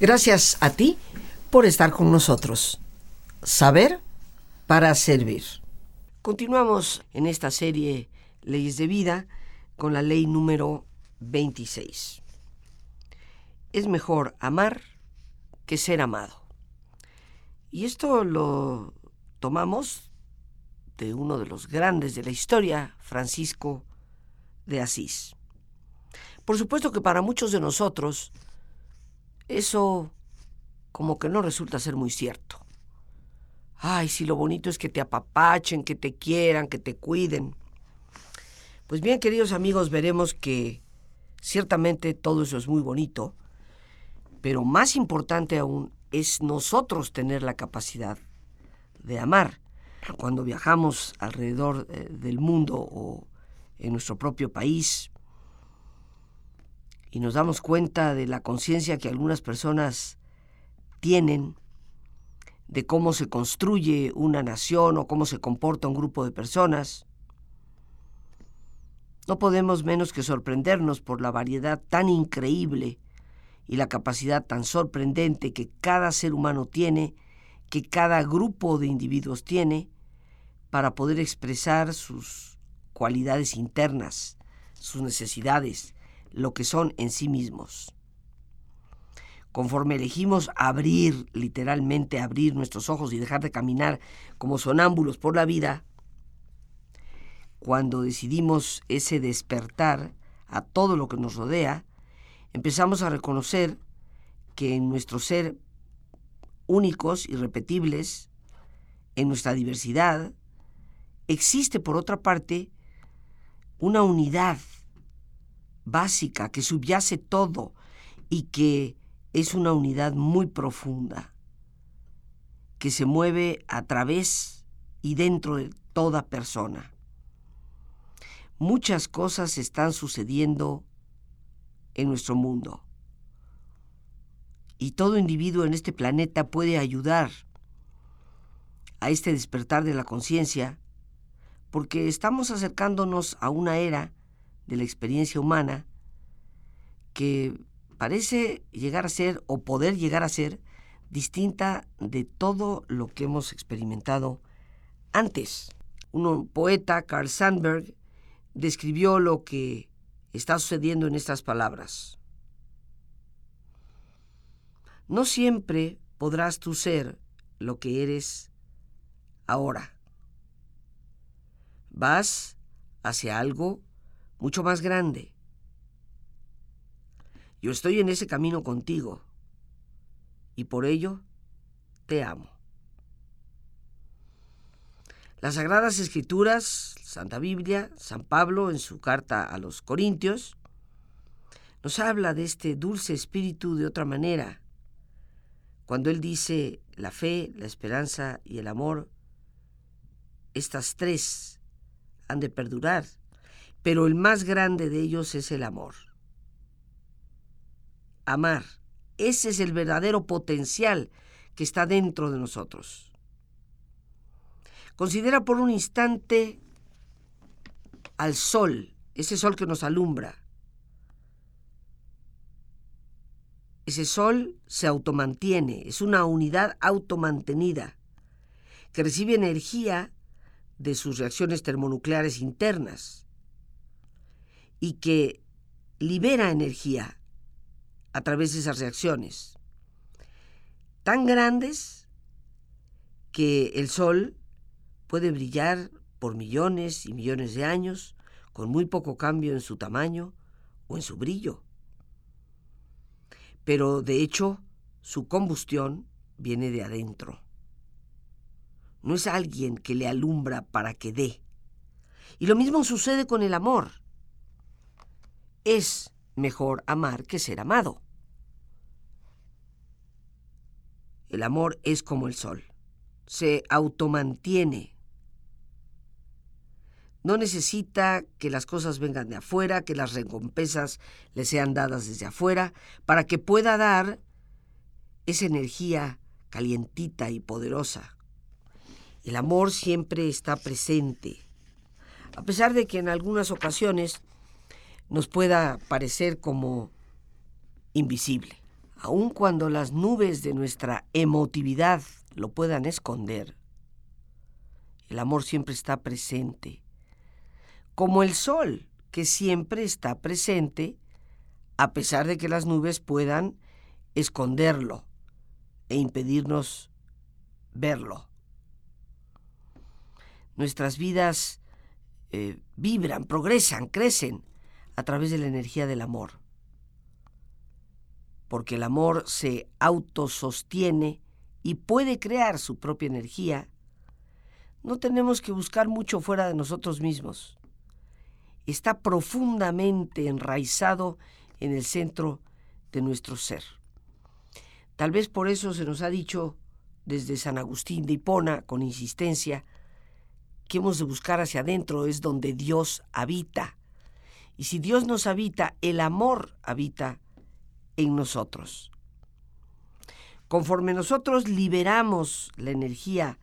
Gracias a ti por estar con nosotros. Saber para servir. Continuamos en esta serie Leyes de Vida con la ley número 26. Es mejor amar que ser amado. Y esto lo tomamos de uno de los grandes de la historia, Francisco de Asís. Por supuesto que para muchos de nosotros eso como que no resulta ser muy cierto. Ay, si lo bonito es que te apapachen, que te quieran, que te cuiden. Pues bien, queridos amigos, veremos que ciertamente todo eso es muy bonito, pero más importante aún es nosotros tener la capacidad de amar. Cuando viajamos alrededor eh, del mundo o en nuestro propio país y nos damos cuenta de la conciencia que algunas personas tienen de cómo se construye una nación o cómo se comporta un grupo de personas, no podemos menos que sorprendernos por la variedad tan increíble y la capacidad tan sorprendente que cada ser humano tiene, que cada grupo de individuos tiene, para poder expresar sus cualidades internas, sus necesidades, lo que son en sí mismos. Conforme elegimos abrir, literalmente abrir nuestros ojos y dejar de caminar como sonámbulos por la vida, cuando decidimos ese despertar a todo lo que nos rodea, empezamos a reconocer que en nuestro ser únicos, irrepetibles, en nuestra diversidad, existe por otra parte una unidad básica que subyace todo y que es una unidad muy profunda, que se mueve a través y dentro de toda persona. Muchas cosas están sucediendo en nuestro mundo. Y todo individuo en este planeta puede ayudar a este despertar de la conciencia porque estamos acercándonos a una era de la experiencia humana que parece llegar a ser o poder llegar a ser distinta de todo lo que hemos experimentado antes. Un poeta, Carl Sandberg, describió lo que está sucediendo en estas palabras. No siempre podrás tú ser lo que eres ahora. Vas hacia algo mucho más grande. Yo estoy en ese camino contigo y por ello te amo. Las Sagradas Escrituras, Santa Biblia, San Pablo en su carta a los Corintios, nos habla de este dulce espíritu de otra manera. Cuando él dice la fe, la esperanza y el amor, estas tres han de perdurar, pero el más grande de ellos es el amor. Amar, ese es el verdadero potencial que está dentro de nosotros. Considera por un instante al sol, ese sol que nos alumbra. Ese sol se automantiene, es una unidad automantenida que recibe energía de sus reacciones termonucleares internas y que libera energía a través de esas reacciones tan grandes que el Sol puede brillar por millones y millones de años con muy poco cambio en su tamaño o en su brillo. Pero de hecho, su combustión viene de adentro. No es alguien que le alumbra para que dé. Y lo mismo sucede con el amor. Es mejor amar que ser amado. El amor es como el sol. Se automantiene no necesita que las cosas vengan de afuera, que las recompensas le sean dadas desde afuera, para que pueda dar esa energía calientita y poderosa. El amor siempre está presente, a pesar de que en algunas ocasiones nos pueda parecer como invisible. aun cuando las nubes de nuestra emotividad lo puedan esconder, el amor siempre está presente, como el sol que siempre está presente a pesar de que las nubes puedan esconderlo e impedirnos verlo. Nuestras vidas eh, vibran, progresan, crecen a través de la energía del amor. Porque el amor se autosostiene y puede crear su propia energía, no tenemos que buscar mucho fuera de nosotros mismos. Está profundamente enraizado en el centro de nuestro ser. Tal vez por eso se nos ha dicho desde San Agustín de Hipona con insistencia que hemos de buscar hacia adentro, es donde Dios habita. Y si Dios nos habita, el amor habita en nosotros. Conforme nosotros liberamos la energía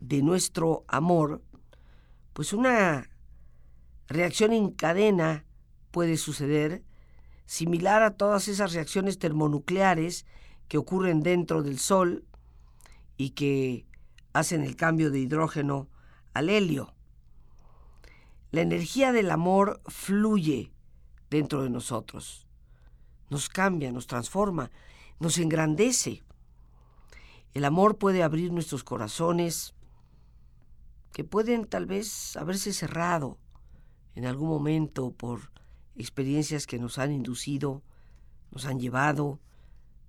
de nuestro amor, pues una reacción en cadena puede suceder similar a todas esas reacciones termonucleares que ocurren dentro del Sol y que hacen el cambio de hidrógeno al helio. La energía del amor fluye dentro de nosotros, nos cambia, nos transforma, nos engrandece. El amor puede abrir nuestros corazones, que pueden tal vez haberse cerrado en algún momento por experiencias que nos han inducido, nos han llevado,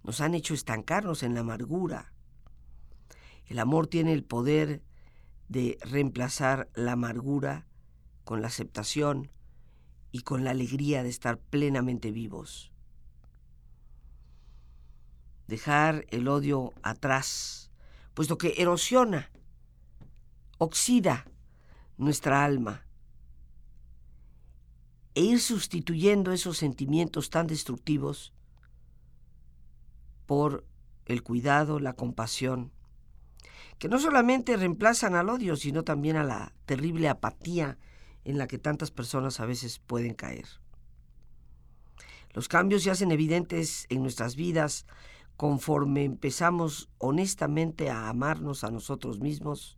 nos han hecho estancarnos en la amargura. El amor tiene el poder de reemplazar la amargura con la aceptación y con la alegría de estar plenamente vivos. Dejar el odio atrás, puesto que erosiona, oxida nuestra alma e ir sustituyendo esos sentimientos tan destructivos por el cuidado, la compasión, que no solamente reemplazan al odio, sino también a la terrible apatía en la que tantas personas a veces pueden caer. Los cambios se hacen evidentes en nuestras vidas conforme empezamos honestamente a amarnos a nosotros mismos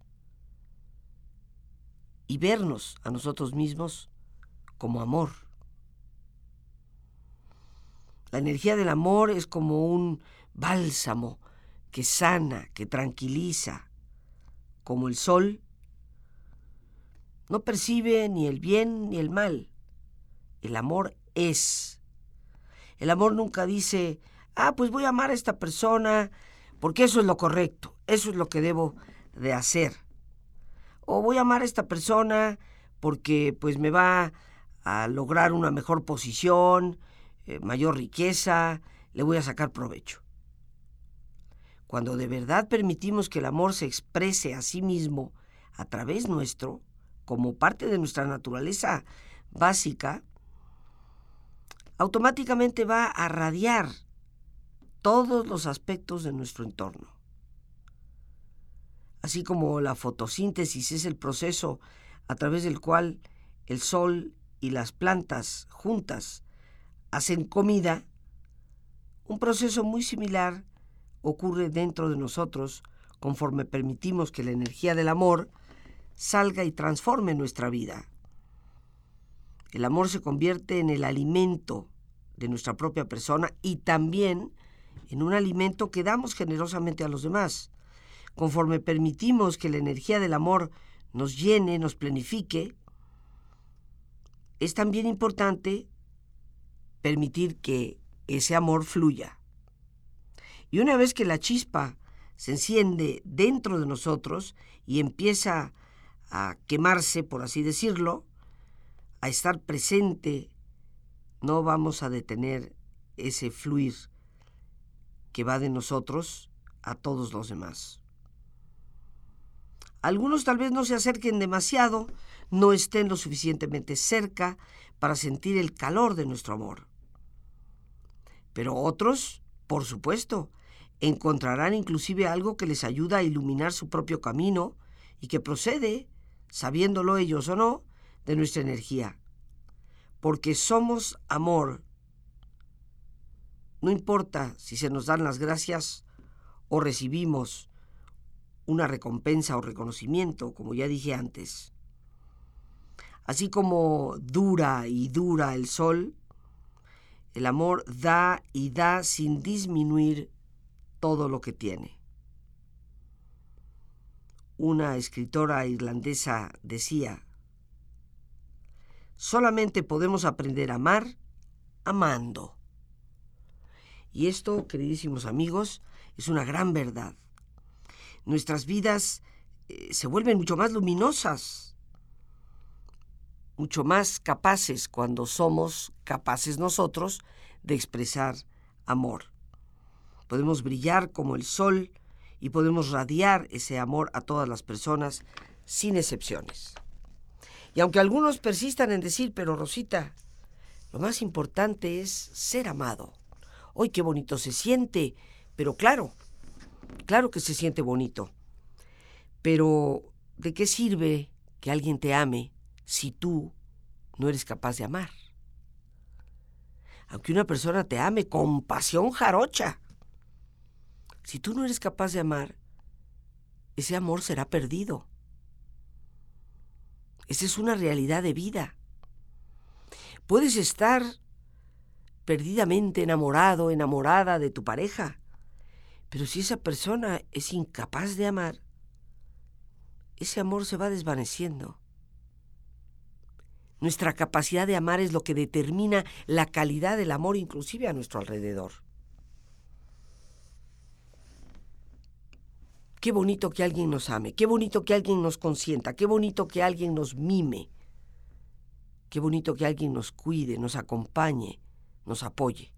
y vernos a nosotros mismos como amor. La energía del amor es como un bálsamo que sana, que tranquiliza, como el sol. No percibe ni el bien ni el mal. El amor es. El amor nunca dice, ah, pues voy a amar a esta persona porque eso es lo correcto, eso es lo que debo de hacer. O voy a amar a esta persona porque pues me va a lograr una mejor posición, eh, mayor riqueza, le voy a sacar provecho. Cuando de verdad permitimos que el amor se exprese a sí mismo a través nuestro, como parte de nuestra naturaleza básica, automáticamente va a radiar todos los aspectos de nuestro entorno. Así como la fotosíntesis es el proceso a través del cual el sol y las plantas juntas hacen comida, un proceso muy similar ocurre dentro de nosotros conforme permitimos que la energía del amor salga y transforme nuestra vida. El amor se convierte en el alimento de nuestra propia persona y también en un alimento que damos generosamente a los demás. Conforme permitimos que la energía del amor nos llene, nos planifique, es también importante permitir que ese amor fluya. Y una vez que la chispa se enciende dentro de nosotros y empieza a quemarse, por así decirlo, a estar presente, no vamos a detener ese fluir que va de nosotros a todos los demás. Algunos tal vez no se acerquen demasiado, no estén lo suficientemente cerca para sentir el calor de nuestro amor. Pero otros, por supuesto, encontrarán inclusive algo que les ayuda a iluminar su propio camino y que procede, sabiéndolo ellos o no, de nuestra energía. Porque somos amor. No importa si se nos dan las gracias o recibimos una recompensa o reconocimiento, como ya dije antes. Así como dura y dura el sol, el amor da y da sin disminuir todo lo que tiene. Una escritora irlandesa decía, solamente podemos aprender a amar amando. Y esto, queridísimos amigos, es una gran verdad. Nuestras vidas eh, se vuelven mucho más luminosas, mucho más capaces cuando somos capaces nosotros de expresar amor. Podemos brillar como el sol y podemos radiar ese amor a todas las personas sin excepciones. Y aunque algunos persistan en decir, pero Rosita, lo más importante es ser amado. Hoy qué bonito se siente, pero claro, claro que se siente bonito. Pero, ¿de qué sirve que alguien te ame si tú no eres capaz de amar? Aunque una persona te ame con pasión jarocha, si tú no eres capaz de amar, ese amor será perdido. Esa es una realidad de vida. Puedes estar perdidamente enamorado, enamorada de tu pareja, pero si esa persona es incapaz de amar, ese amor se va desvaneciendo. Nuestra capacidad de amar es lo que determina la calidad del amor inclusive a nuestro alrededor. Qué bonito que alguien nos ame, qué bonito que alguien nos consienta, qué bonito que alguien nos mime, Qué bonito que alguien nos cuide, nos acompañe, nos apoye.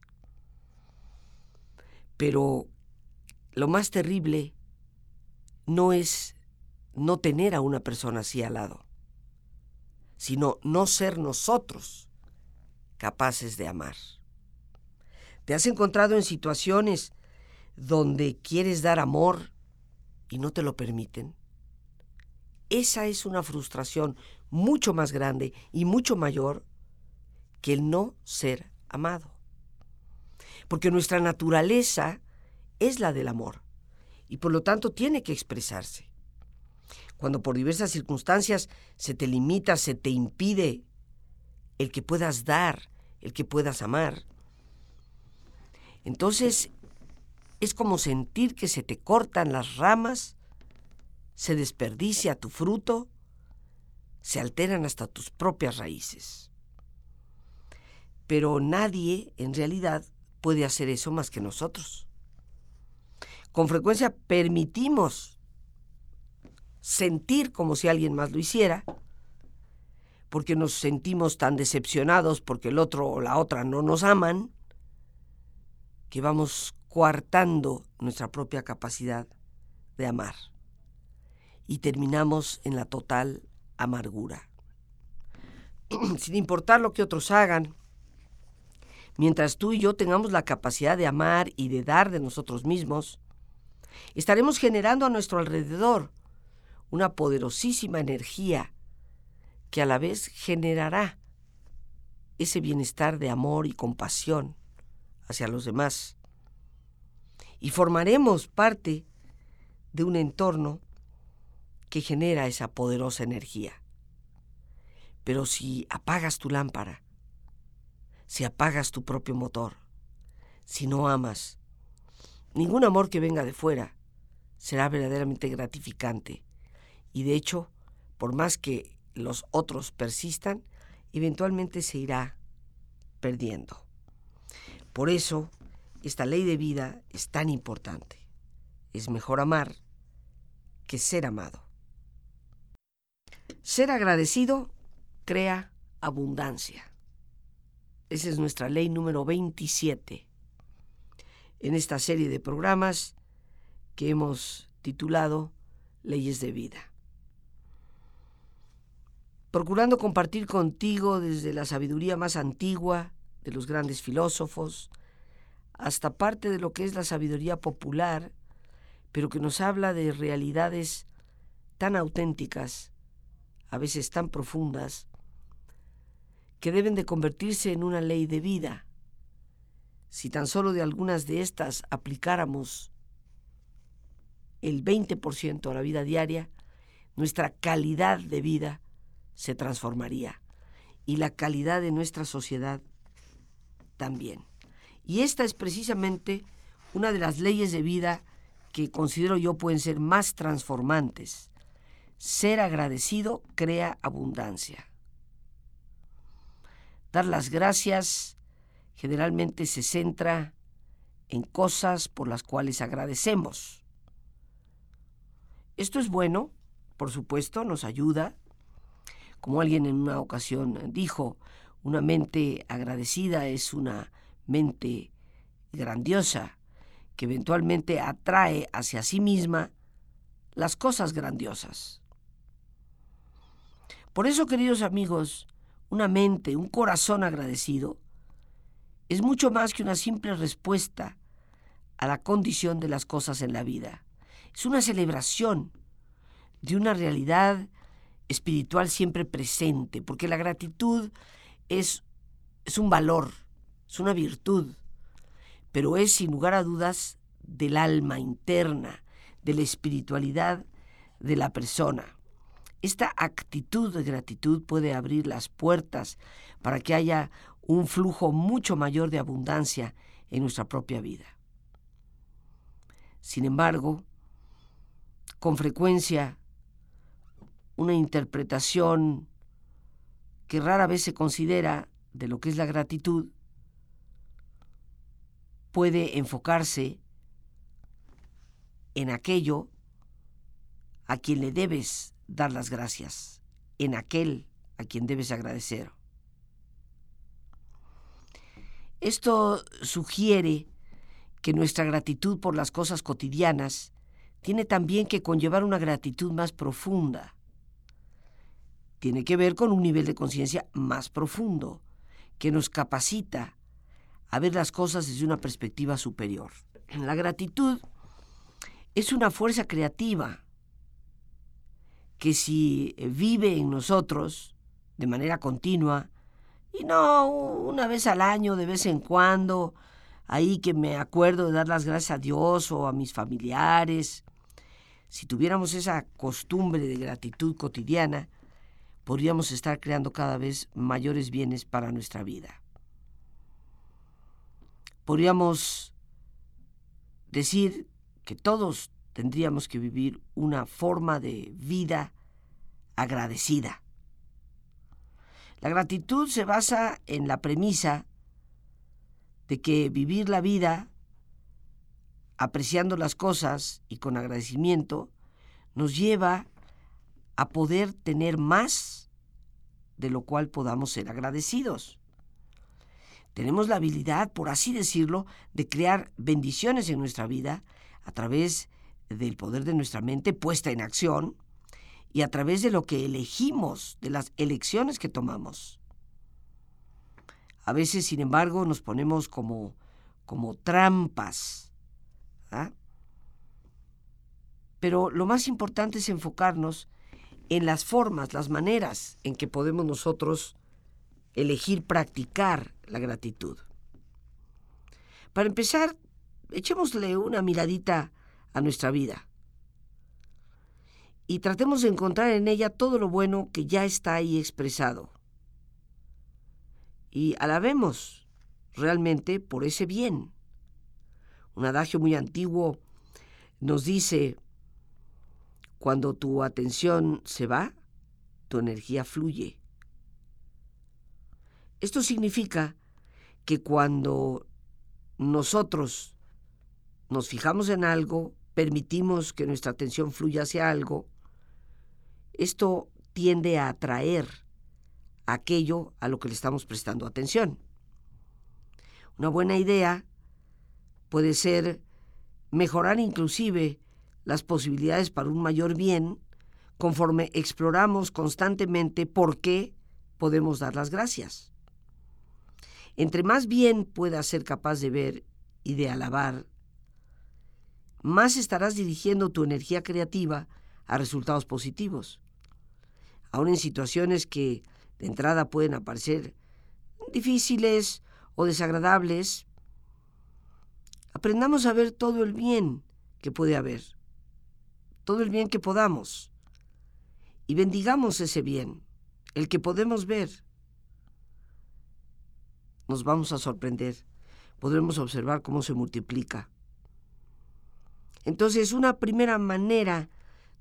Pero lo más terrible no es no tener a una persona así al lado, sino no ser nosotros capaces de amar. ¿Te has encontrado en situaciones donde quieres dar amor y no te lo permiten? Esa es una frustración mucho más grande y mucho mayor que el no ser amado. Porque nuestra naturaleza es la del amor y por lo tanto tiene que expresarse. Cuando por diversas circunstancias se te limita, se te impide el que puedas dar, el que puedas amar, entonces es como sentir que se te cortan las ramas, se desperdicia tu fruto se alteran hasta tus propias raíces. Pero nadie, en realidad, puede hacer eso más que nosotros. Con frecuencia permitimos sentir como si alguien más lo hiciera, porque nos sentimos tan decepcionados porque el otro o la otra no nos aman, que vamos coartando nuestra propia capacidad de amar y terminamos en la total amargura. Sin importar lo que otros hagan, mientras tú y yo tengamos la capacidad de amar y de dar de nosotros mismos, estaremos generando a nuestro alrededor una poderosísima energía que a la vez generará ese bienestar de amor y compasión hacia los demás. Y formaremos parte de un entorno que genera esa poderosa energía. Pero si apagas tu lámpara, si apagas tu propio motor, si no amas, ningún amor que venga de fuera será verdaderamente gratificante. Y de hecho, por más que los otros persistan, eventualmente se irá perdiendo. Por eso, esta ley de vida es tan importante. Es mejor amar que ser amado. Ser agradecido crea abundancia. Esa es nuestra ley número 27 en esta serie de programas que hemos titulado Leyes de Vida. Procurando compartir contigo desde la sabiduría más antigua de los grandes filósofos hasta parte de lo que es la sabiduría popular, pero que nos habla de realidades tan auténticas a veces tan profundas, que deben de convertirse en una ley de vida. si tan solo de algunas de estas aplicáramos el 20% a la vida diaria, nuestra calidad de vida se transformaría y la calidad de nuestra sociedad también. Y esta es precisamente una de las leyes de vida que considero yo pueden ser más transformantes. Ser agradecido crea abundancia. Dar las gracias generalmente se centra en cosas por las cuales agradecemos. Esto es bueno, por supuesto, nos ayuda. Como alguien en una ocasión dijo, una mente agradecida es una mente grandiosa que eventualmente atrae hacia sí misma las cosas grandiosas. Por eso, queridos amigos, una mente, un corazón agradecido, es mucho más que una simple respuesta a la condición de las cosas en la vida. Es una celebración de una realidad espiritual siempre presente, porque la gratitud es, es un valor, es una virtud, pero es sin lugar a dudas del alma interna, de la espiritualidad de la persona. Esta actitud de gratitud puede abrir las puertas para que haya un flujo mucho mayor de abundancia en nuestra propia vida. Sin embargo, con frecuencia, una interpretación que rara vez se considera de lo que es la gratitud puede enfocarse en aquello a quien le debes dar las gracias, en aquel a quien debes agradecer. Esto sugiere que nuestra gratitud por las cosas cotidianas tiene también que conllevar una gratitud más profunda. Tiene que ver con un nivel de conciencia más profundo, que nos capacita a ver las cosas desde una perspectiva superior. La gratitud es una fuerza creativa que si vive en nosotros de manera continua, y no una vez al año, de vez en cuando, ahí que me acuerdo de dar las gracias a Dios o a mis familiares, si tuviéramos esa costumbre de gratitud cotidiana, podríamos estar creando cada vez mayores bienes para nuestra vida podríamos decir que todos tendríamos que vivir una forma de vida agradecida. La gratitud se basa en la premisa de que vivir la vida apreciando las cosas y con agradecimiento nos lleva a poder tener más de lo cual podamos ser agradecidos. Tenemos la habilidad, por así decirlo, de crear bendiciones en nuestra vida a través del poder de nuestra mente puesta en acción y a través de lo que elegimos, de las elecciones que tomamos. A veces, sin embargo, nos ponemos como, como trampas. ¿ah? Pero lo más importante es enfocarnos en las formas, las maneras en que podemos nosotros elegir practicar la gratitud. Para empezar, echémosle una miradita a nuestra vida y tratemos de encontrar en ella todo lo bueno que ya está ahí expresado. Y alabemos realmente por ese bien. Un adagio muy antiguo nos dice, cuando tu atención se va, tu energía fluye. Esto significa que cuando nosotros nos fijamos en algo, permitimos que nuestra atención fluya hacia algo, esto tiende a atraer aquello a lo que le estamos prestando atención. Una buena idea puede ser mejorar inclusive las posibilidades para un mayor bien conforme exploramos constantemente por qué podemos dar las gracias. Entre más bien puedas ser capaz de ver y de alabar, más estarás dirigiendo tu energía creativa a resultados positivos. Aún en situaciones que de entrada pueden aparecer difíciles o desagradables, aprendamos a ver todo el bien que puede haber, todo el bien que podamos, y bendigamos ese bien, el que podemos ver. Nos vamos a sorprender, podremos observar cómo se multiplica. Entonces, una primera manera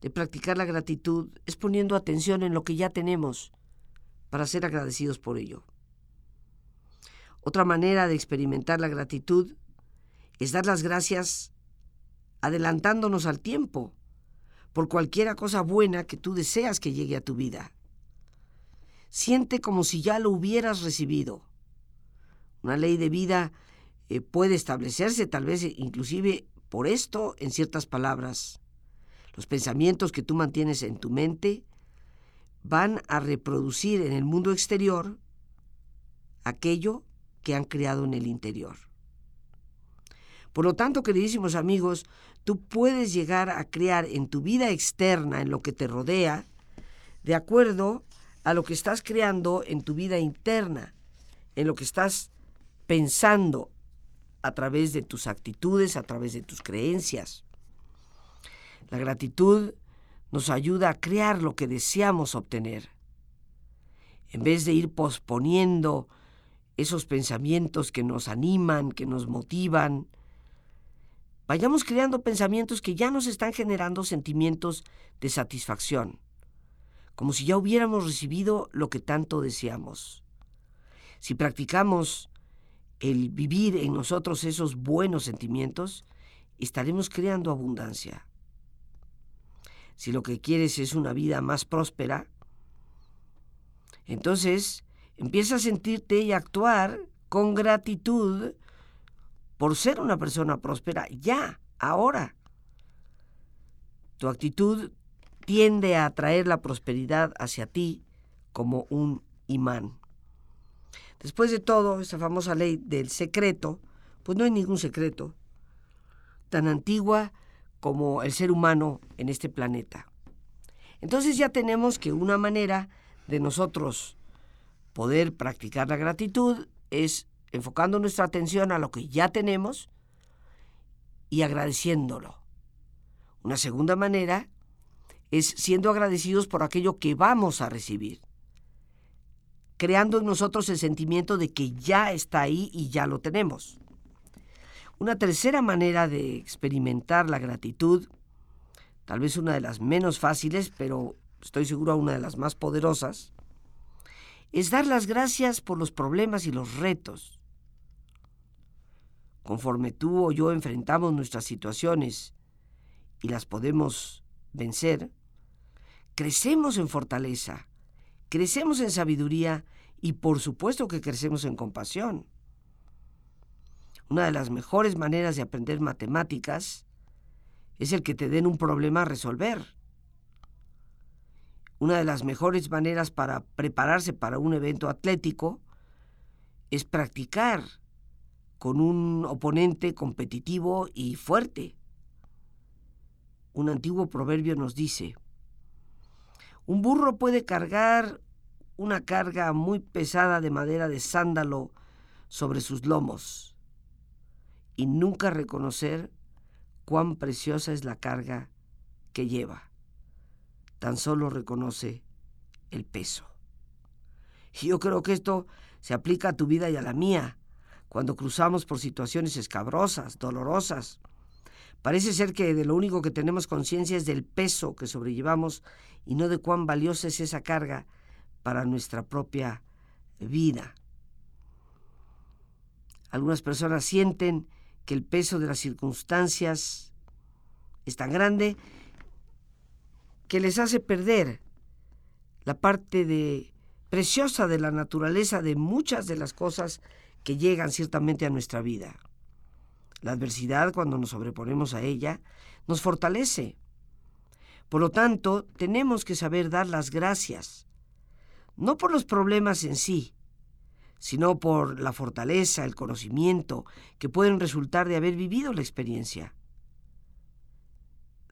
de practicar la gratitud es poniendo atención en lo que ya tenemos para ser agradecidos por ello. Otra manera de experimentar la gratitud es dar las gracias adelantándonos al tiempo por cualquiera cosa buena que tú deseas que llegue a tu vida. Siente como si ya lo hubieras recibido. Una ley de vida eh, puede establecerse tal vez inclusive por esto en ciertas palabras. Los pensamientos que tú mantienes en tu mente van a reproducir en el mundo exterior aquello que han creado en el interior. Por lo tanto, queridísimos amigos, tú puedes llegar a crear en tu vida externa, en lo que te rodea, de acuerdo a lo que estás creando en tu vida interna, en lo que estás pensando a través de tus actitudes, a través de tus creencias. La gratitud nos ayuda a crear lo que deseamos obtener. En vez de ir posponiendo esos pensamientos que nos animan, que nos motivan, vayamos creando pensamientos que ya nos están generando sentimientos de satisfacción, como si ya hubiéramos recibido lo que tanto deseamos. Si practicamos el vivir en nosotros esos buenos sentimientos, estaremos creando abundancia. Si lo que quieres es una vida más próspera, entonces empieza a sentirte y actuar con gratitud por ser una persona próspera ya, ahora. Tu actitud tiende a atraer la prosperidad hacia ti como un imán. Después de todo, esa famosa ley del secreto, pues no hay ningún secreto, tan antigua como el ser humano en este planeta. Entonces ya tenemos que una manera de nosotros poder practicar la gratitud es enfocando nuestra atención a lo que ya tenemos y agradeciéndolo. Una segunda manera es siendo agradecidos por aquello que vamos a recibir, creando en nosotros el sentimiento de que ya está ahí y ya lo tenemos. Una tercera manera de experimentar la gratitud, tal vez una de las menos fáciles, pero estoy seguro una de las más poderosas, es dar las gracias por los problemas y los retos Conforme tú o yo enfrentamos nuestras situaciones y las podemos vencer, crecemos en fortaleza, crecemos en sabiduría y por supuesto que crecemos en compasión. Una de las mejores maneras de aprender matemáticas es el que te den un problema a resolver. Una de las mejores maneras para prepararse para un evento atlético es practicar con un oponente competitivo y fuerte. Un antiguo proverbio nos dice, un burro puede cargar una carga muy pesada de madera de sándalo sobre sus lomos y nunca reconocer cuán preciosa es la carga que lleva. Tan solo reconoce el peso. Y yo creo que esto se aplica a tu vida y a la mía cuando cruzamos por situaciones escabrosas, dolorosas. Parece ser que de lo único que tenemos conciencia es del peso que sobrellevamos y no de cuán valiosa es esa carga para nuestra propia vida. Algunas personas sienten que el peso de las circunstancias es tan grande que les hace perder la parte de preciosa de la naturaleza de muchas de las cosas que llegan ciertamente a nuestra vida. La adversidad, cuando nos sobreponemos a ella, nos fortalece. Por lo tanto, tenemos que saber dar las gracias, no por los problemas en sí, sino por la fortaleza, el conocimiento que pueden resultar de haber vivido la experiencia.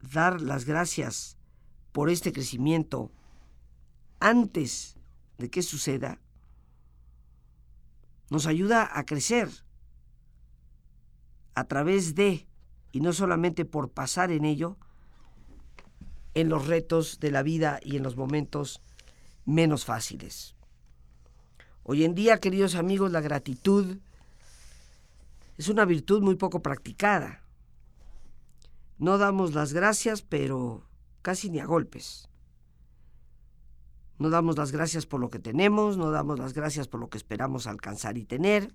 Dar las gracias por este crecimiento antes de que suceda nos ayuda a crecer, a través de, y no solamente por pasar en ello, en los retos de la vida y en los momentos menos fáciles. Hoy en día, queridos amigos, la gratitud es una virtud muy poco practicada. No damos las gracias, pero casi ni a golpes. No damos las gracias por lo que tenemos, no damos las gracias por lo que esperamos alcanzar y tener,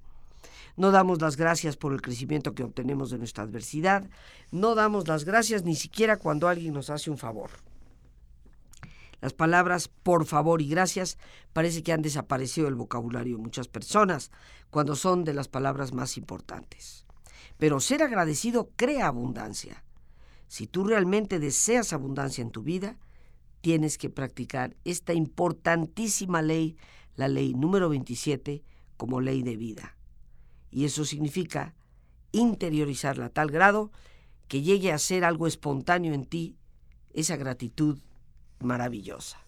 no damos las gracias por el crecimiento que obtenemos de nuestra adversidad, no damos las gracias ni siquiera cuando alguien nos hace un favor. Las palabras por favor y gracias parece que han desaparecido del vocabulario de muchas personas cuando son de las palabras más importantes. Pero ser agradecido crea abundancia. Si tú realmente deseas abundancia en tu vida, tienes que practicar esta importantísima ley, la ley número 27, como ley de vida. Y eso significa interiorizarla a tal grado que llegue a ser algo espontáneo en ti, esa gratitud maravillosa.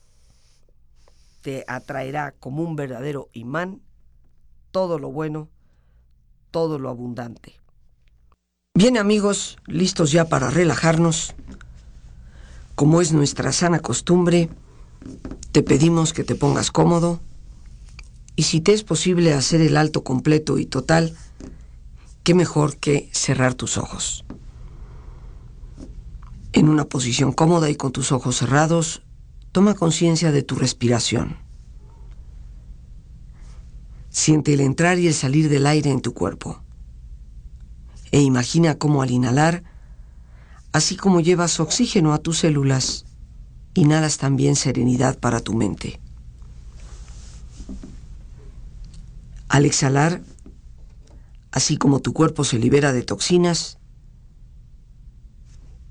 Te atraerá como un verdadero imán todo lo bueno, todo lo abundante. Bien amigos, listos ya para relajarnos. Como es nuestra sana costumbre, te pedimos que te pongas cómodo y si te es posible hacer el alto completo y total, qué mejor que cerrar tus ojos. En una posición cómoda y con tus ojos cerrados, toma conciencia de tu respiración. Siente el entrar y el salir del aire en tu cuerpo. E imagina cómo al inhalar, así como llevas oxígeno a tus células, inhalas también serenidad para tu mente. Al exhalar, así como tu cuerpo se libera de toxinas,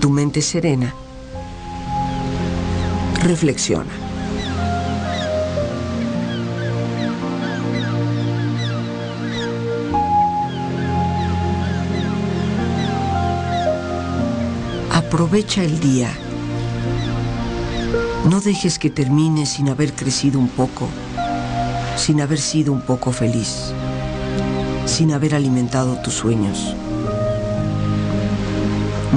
tu mente serena, reflexiona. Aprovecha el día. No dejes que termine sin haber crecido un poco, sin haber sido un poco feliz, sin haber alimentado tus sueños.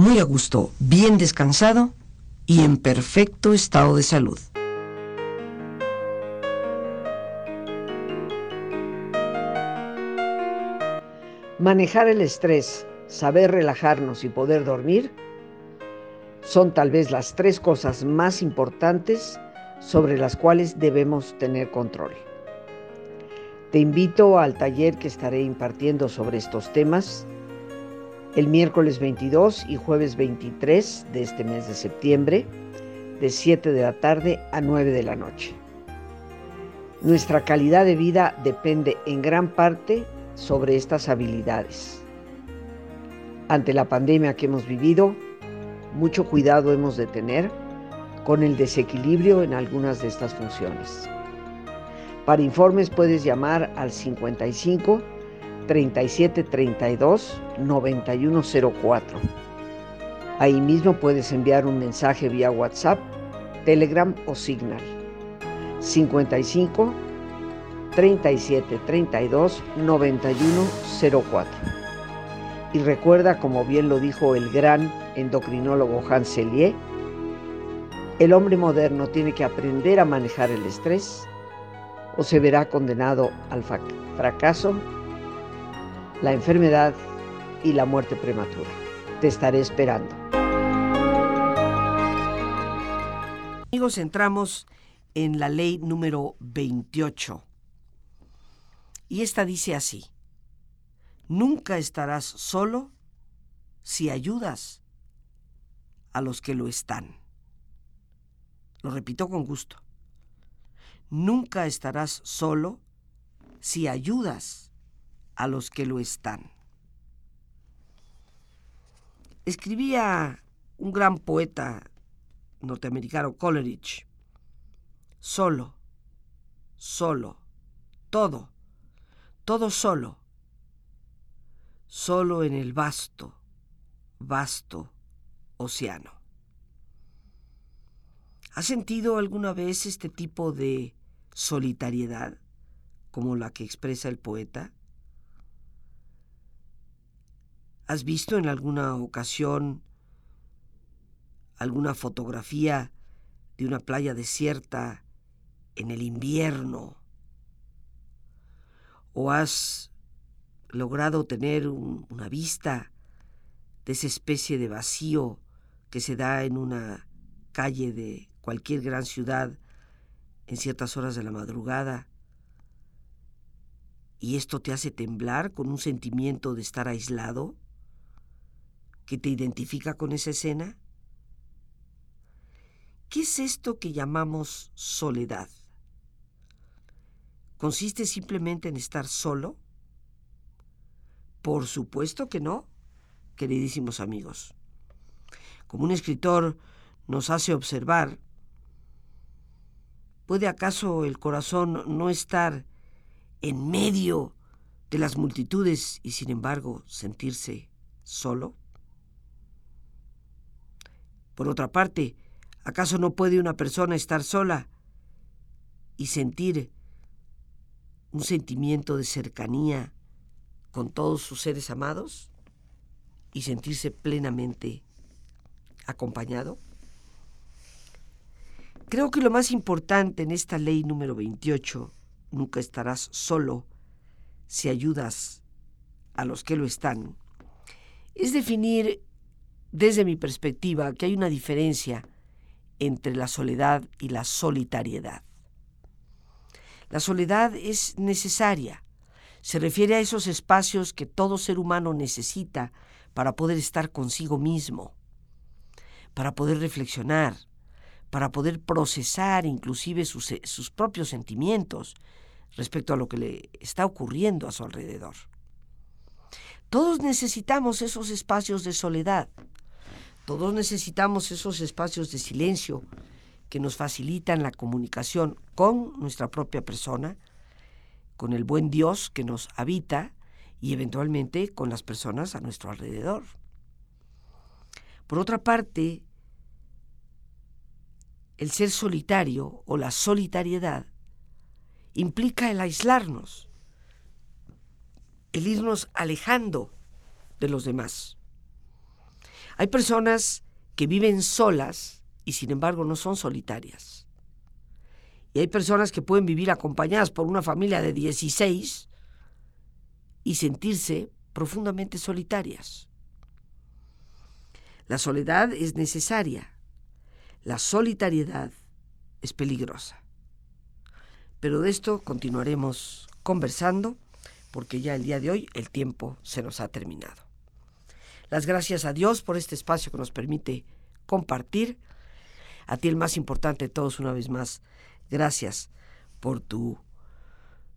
muy a gusto, bien descansado y en perfecto estado de salud. Manejar el estrés, saber relajarnos y poder dormir son tal vez las tres cosas más importantes sobre las cuales debemos tener control. Te invito al taller que estaré impartiendo sobre estos temas el miércoles 22 y jueves 23 de este mes de septiembre, de 7 de la tarde a 9 de la noche. Nuestra calidad de vida depende en gran parte sobre estas habilidades. Ante la pandemia que hemos vivido, mucho cuidado hemos de tener con el desequilibrio en algunas de estas funciones. Para informes puedes llamar al 55 3732 9104. Ahí mismo puedes enviar un mensaje vía WhatsApp, Telegram o Signal. 55 37 32 9104. Y recuerda, como bien lo dijo el gran endocrinólogo Hans Selye, el hombre moderno tiene que aprender a manejar el estrés o se verá condenado al fracaso, la enfermedad y la muerte prematura. Te estaré esperando. Amigos, entramos en la ley número 28. Y esta dice así, nunca estarás solo si ayudas a los que lo están. Lo repito con gusto. Nunca estarás solo si ayudas a los que lo están. Escribía un gran poeta norteamericano, Coleridge, solo, solo, todo, todo solo, solo en el vasto, vasto océano. ¿Has sentido alguna vez este tipo de solitariedad como la que expresa el poeta? ¿Has visto en alguna ocasión alguna fotografía de una playa desierta en el invierno? ¿O has logrado tener una vista de esa especie de vacío que se da en una calle de cualquier gran ciudad en ciertas horas de la madrugada y esto te hace temblar con un sentimiento de estar aislado que te identifica con esa escena? ¿Qué es esto que llamamos soledad? ¿Consiste simplemente en estar solo? Por supuesto que no, queridísimos amigos. Como un escritor nos hace observar, ¿Puede acaso el corazón no estar en medio de las multitudes y sin embargo sentirse solo? Por otra parte, ¿acaso no puede una persona estar sola y sentir un sentimiento de cercanía con todos sus seres amados y sentirse plenamente acompañado? Creo que lo más importante en esta ley número 28, nunca estarás solo si ayudas a los que lo están, es definir desde mi perspectiva que hay una diferencia entre la soledad y la solitariedad. La soledad es necesaria, se refiere a esos espacios que todo ser humano necesita para poder estar consigo mismo, para poder reflexionar, para poder procesar inclusive sus, eh, sus propios sentimientos respecto a lo que le está ocurriendo a su alrededor. Todos necesitamos esos espacios de soledad, todos necesitamos esos espacios de silencio que nos facilitan la comunicación con nuestra propia persona, con el buen Dios que nos habita y eventualmente con las personas a nuestro alrededor. Por otra parte, el ser solitario o la solitariedad implica el aislarnos, el irnos alejando de los demás. Hay personas que viven solas y sin embargo no son solitarias. Y hay personas que pueden vivir acompañadas por una familia de 16 y sentirse profundamente solitarias. La soledad es necesaria la solitariedad es peligrosa. Pero de esto continuaremos conversando porque ya el día de hoy el tiempo se nos ha terminado. Las gracias a Dios por este espacio que nos permite compartir. A ti el más importante de todos una vez más, gracias por tu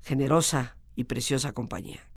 generosa y preciosa compañía.